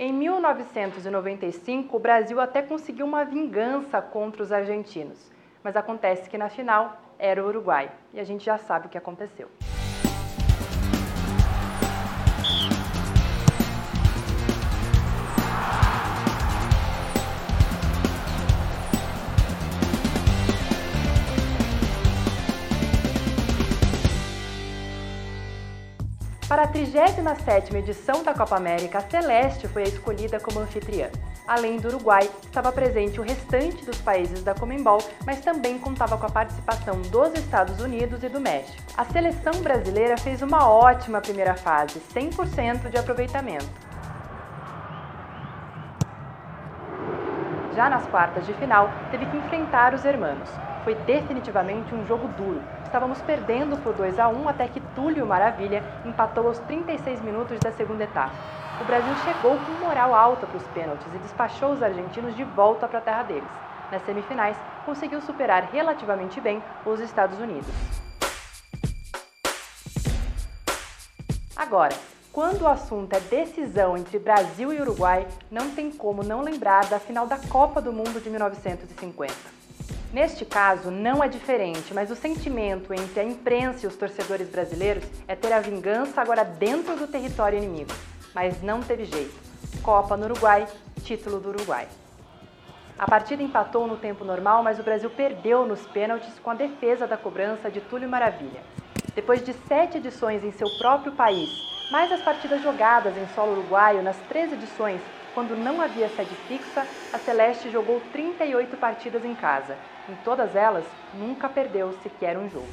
Em 1995, o Brasil até conseguiu uma vingança contra os argentinos, mas acontece que na final era o Uruguai e a gente já sabe o que aconteceu. Para a 37ª edição da Copa América, a Celeste foi a escolhida como anfitriã. Além do Uruguai, estava presente o restante dos países da Comembol, mas também contava com a participação dos Estados Unidos e do México. A seleção brasileira fez uma ótima primeira fase, 100% de aproveitamento. Já nas quartas de final, teve que enfrentar os hermanos. Foi definitivamente um jogo duro. Estávamos perdendo por 2 a 1 até que Túlio Maravilha empatou aos 36 minutos da segunda etapa. O Brasil chegou com moral alta para os pênaltis e despachou os argentinos de volta para a terra deles. Nas semifinais, conseguiu superar relativamente bem os Estados Unidos. Agora, quando o assunto é decisão entre Brasil e Uruguai, não tem como não lembrar da final da Copa do Mundo de 1950. Neste caso, não é diferente, mas o sentimento entre a imprensa e os torcedores brasileiros é ter a vingança agora dentro do território inimigo. Mas não teve jeito. Copa no Uruguai, título do Uruguai. A partida empatou no tempo normal, mas o Brasil perdeu nos pênaltis com a defesa da cobrança de Túlio Maravilha. Depois de sete edições em seu próprio país mais as partidas jogadas em solo uruguaio nas três edições, quando não havia sede fixa, a Celeste jogou 38 partidas em casa. Em todas elas, nunca perdeu sequer um jogo.